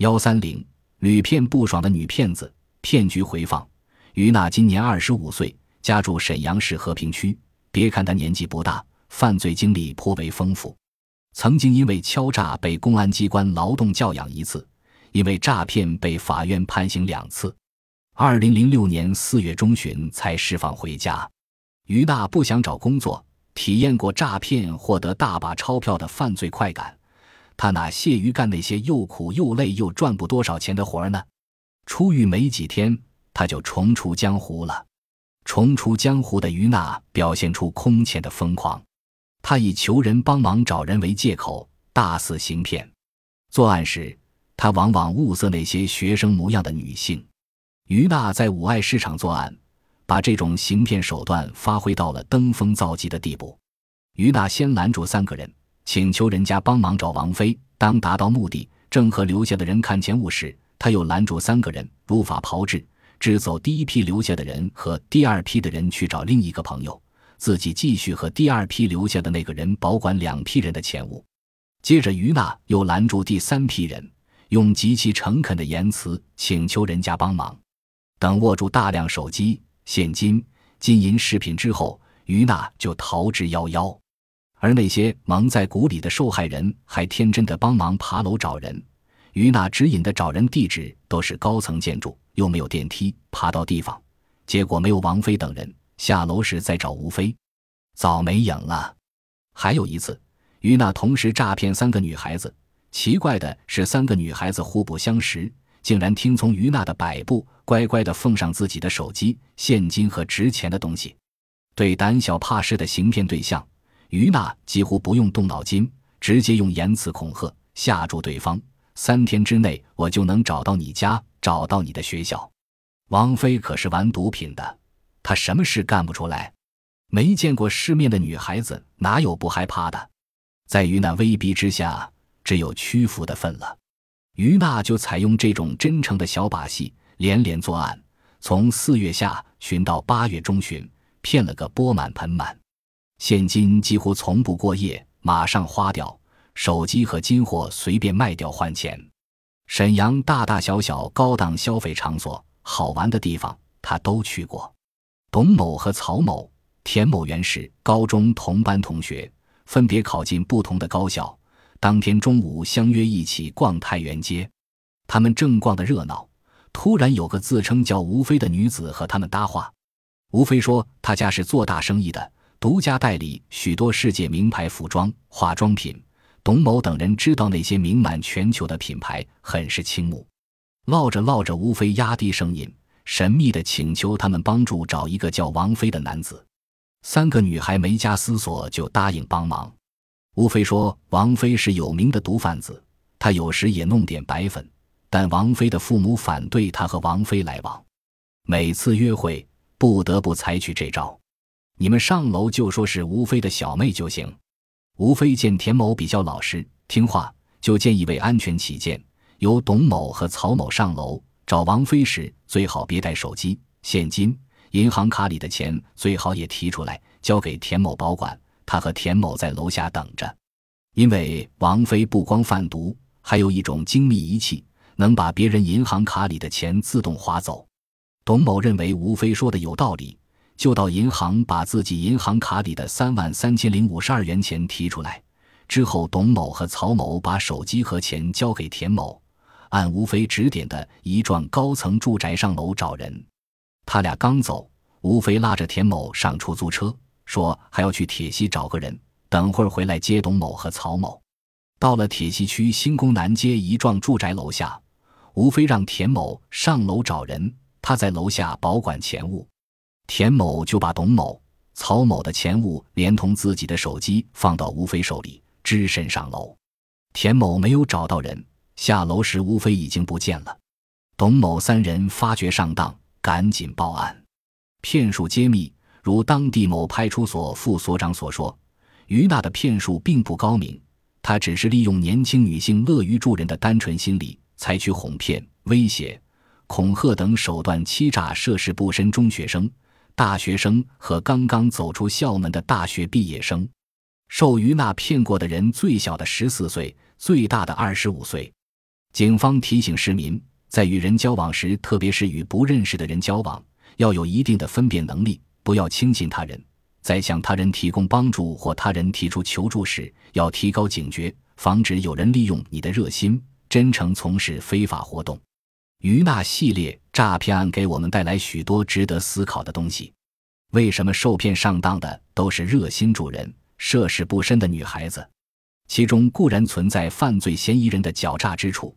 幺三零屡骗不爽的女骗子，骗局回放。于娜今年二十五岁，家住沈阳市和平区。别看她年纪不大，犯罪经历颇为丰富。曾经因为敲诈被公安机关劳动教养一次，因为诈骗被法院判刑两次。二零零六年四月中旬才释放回家。于娜不想找工作，体验过诈骗获得大把钞票的犯罪快感。他哪屑于干那些又苦又累又赚不多少钱的活儿呢？出狱没几天，他就重出江湖了。重出江湖的于娜表现出空前的疯狂，他以求人帮忙找人为借口，大肆行骗。作案时，他往往物色那些学生模样的女性。于娜在五爱市场作案，把这种行骗手段发挥到了登峰造极的地步。于娜先拦住三个人。请求人家帮忙找王妃。当达到目的，正和留下的人看钱物时，他又拦住三个人，如法炮制，支走第一批留下的人和第二批的人去找另一个朋友，自己继续和第二批留下的那个人保管两批人的钱物。接着，于娜又拦住第三批人，用极其诚恳的言辞请求人家帮忙。等握住大量手机、现金、金银饰品之后，于娜就逃之夭夭。而那些蒙在鼓里的受害人还天真的帮忙爬楼找人，于娜指引的找人地址都是高层建筑，又没有电梯，爬到地方，结果没有王菲等人。下楼时再找吴飞，早没影了。还有一次，于娜同时诈骗三个女孩子，奇怪的是，三个女孩子互不相识，竟然听从于娜的摆布，乖乖的奉上自己的手机、现金和值钱的东西。对胆小怕事的行骗对象。于娜几乎不用动脑筋，直接用言辞恐吓吓住对方。三天之内，我就能找到你家，找到你的学校。王菲可是玩毒品的，她什么事干不出来？没见过世面的女孩子哪有不害怕的？在于那威逼之下，只有屈服的份了。于娜就采用这种真诚的小把戏，连连作案，从四月下旬到八月中旬，骗了个钵满盆满。现金几乎从不过夜，马上花掉；手机和金货随便卖掉换钱。沈阳大大小小高档消费场所、好玩的地方，他都去过。董某和曹某、田某原是高中同班同学，分别考进不同的高校。当天中午相约一起逛太原街，他们正逛得热闹，突然有个自称叫吴飞的女子和他们搭话。吴飞说：“他家是做大生意的。”独家代理许多世界名牌服装、化妆品。董某等人知道那些名满全球的品牌，很是倾慕。唠着唠着，吴飞压低声音，神秘地请求他们帮助找一个叫王飞的男子。三个女孩没加思索就答应帮忙。吴飞说：“王飞是有名的毒贩子，他有时也弄点白粉。但王飞的父母反对他和王飞来往，每次约会不得不采取这招。”你们上楼就说是吴飞的小妹就行。吴飞见田某比较老实听话，就建议为安全起见，由董某和曹某上楼找王飞时，最好别带手机、现金、银行卡里的钱，最好也提出来交给田某保管。他和田某在楼下等着，因为王飞不光贩毒，还有一种精密仪器，能把别人银行卡里的钱自动划走。董某认为吴飞说的有道理。就到银行把自己银行卡里的三万三千零五十二元钱提出来，之后董某和曹某把手机和钱交给田某，按吴飞指点的一幢高层住宅上楼找人。他俩刚走，吴飞拉着田某上出租车，说还要去铁西找个人，等会儿回来接董某和曹某。到了铁西区新宫南街一幢住宅楼下，吴飞让田某上楼找人，他在楼下保管钱物。田某就把董某、曹某的钱物连同自己的手机放到吴飞手里，只身上楼。田某没有找到人，下楼时吴飞已经不见了。董某三人发觉上当，赶紧报案。骗术揭秘：如当地某派出所副所长所说，于娜的骗术并不高明，她只是利用年轻女性乐于助人的单纯心理，采取哄骗、威胁、恐吓等手段欺诈涉世不深中学生。大学生和刚刚走出校门的大学毕业生，受于娜骗过的人，最小的十四岁，最大的二十五岁。警方提醒市民，在与人交往时，特别是与不认识的人交往，要有一定的分辨能力，不要轻信他人。在向他人提供帮助或他人提出求助时，要提高警觉，防止有人利用你的热心、真诚从事非法活动。于那系列诈骗案给我们带来许多值得思考的东西。为什么受骗上当的都是热心助人、涉世不深的女孩子？其中固然存在犯罪嫌疑人的狡诈之处，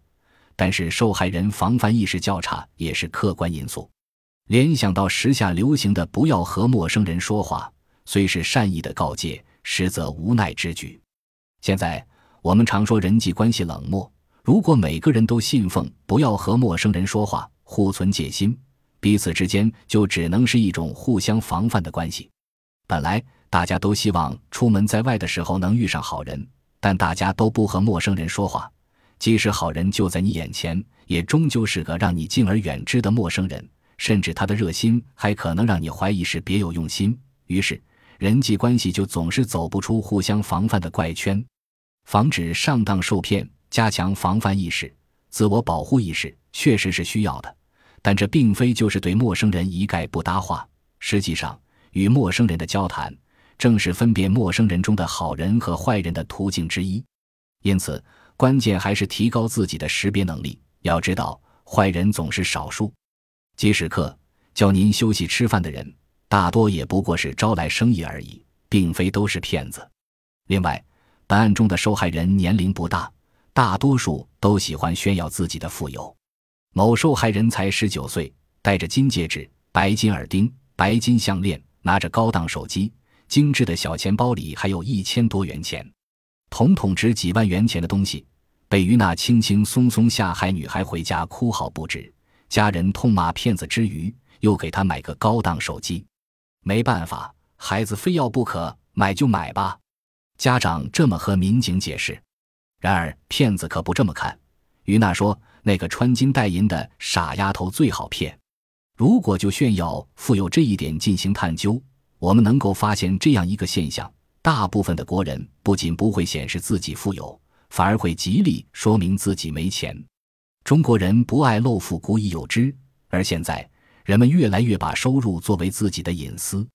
但是受害人防范意识较差也是客观因素。联想到时下流行的“不要和陌生人说话”。虽是善意的告诫，实则无奈之举。现在我们常说人际关系冷漠，如果每个人都信奉不要和陌生人说话，互存戒心，彼此之间就只能是一种互相防范的关系。本来大家都希望出门在外的时候能遇上好人，但大家都不和陌生人说话，即使好人就在你眼前，也终究是个让你敬而远之的陌生人，甚至他的热心还可能让你怀疑是别有用心。于是。人际关系就总是走不出互相防范的怪圈，防止上当受骗，加强防范意识、自我保护意识，确实是需要的。但这并非就是对陌生人一概不搭话。实际上，与陌生人的交谈，正是分辨陌生人中的好人和坏人的途径之一。因此，关键还是提高自己的识别能力。要知道，坏人总是少数。即使客叫您休息吃饭的人。大多也不过是招来生意而已，并非都是骗子。另外，本案中的受害人年龄不大，大多数都喜欢炫耀自己的富有。某受害人才十九岁，戴着金戒指、白金耳钉、白金项链，拿着高档手机，精致的小钱包里还有一千多元钱，统统值几万元钱的东西，被于娜轻轻松松下海女孩回家哭嚎不止。家人痛骂骗子之余，又给他买个高档手机。没办法，孩子非要不可，买就买吧。家长这么和民警解释。然而骗子可不这么看。于娜说：“那个穿金戴银的傻丫头最好骗。如果就炫耀富有这一点进行探究，我们能够发现这样一个现象：大部分的国人不仅不会显示自己富有，反而会极力说明自己没钱。中国人不爱露富，古已有之，而现在。”人们越来越把收入作为自己的隐私，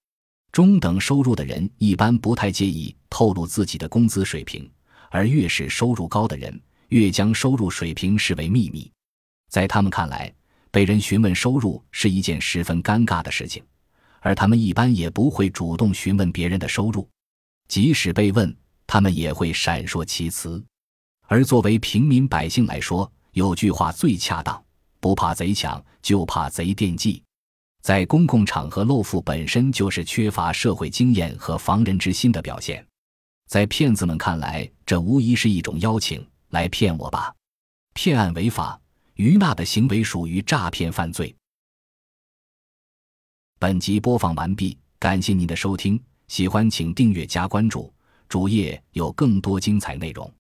中等收入的人一般不太介意透露自己的工资水平，而越是收入高的人，越将收入水平视为秘密。在他们看来，被人询问收入是一件十分尴尬的事情，而他们一般也不会主动询问别人的收入，即使被问，他们也会闪烁其词。而作为平民百姓来说，有句话最恰当。不怕贼抢，就怕贼惦记。在公共场合露富本身就是缺乏社会经验和防人之心的表现。在骗子们看来，这无疑是一种邀请，来骗我吧。骗案违法，于娜的行为属于诈骗犯罪。本集播放完毕，感谢您的收听，喜欢请订阅加关注，主页有更多精彩内容。